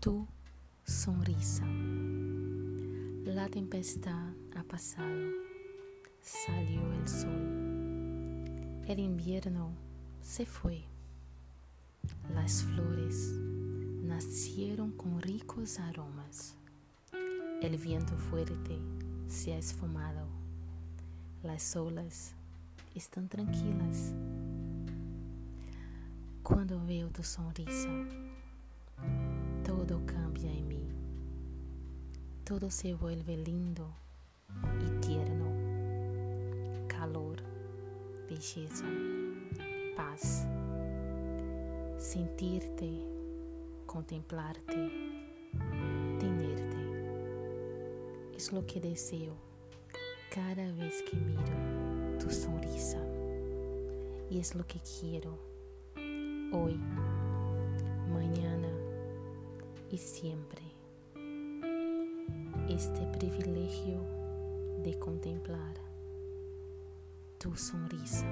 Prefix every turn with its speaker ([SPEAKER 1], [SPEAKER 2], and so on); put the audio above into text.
[SPEAKER 1] tu sonrisa. La tempestad ha pasado, salió el sol, el invierno se fue, las flores nacieron con ricos aromas, el viento fuerte se ha esfumado, las olas están tranquilas. Cuando veo tu sonrisa, Todo se vuelve lindo y tierno. Calor, belleza, paz. Sentirte, contemplarte, tenerte. Es lo que deseo cada vez que miro tu sonrisa. Y es lo que quiero hoy, mañana y siempre este privilegio de contemplar tu sonrisa.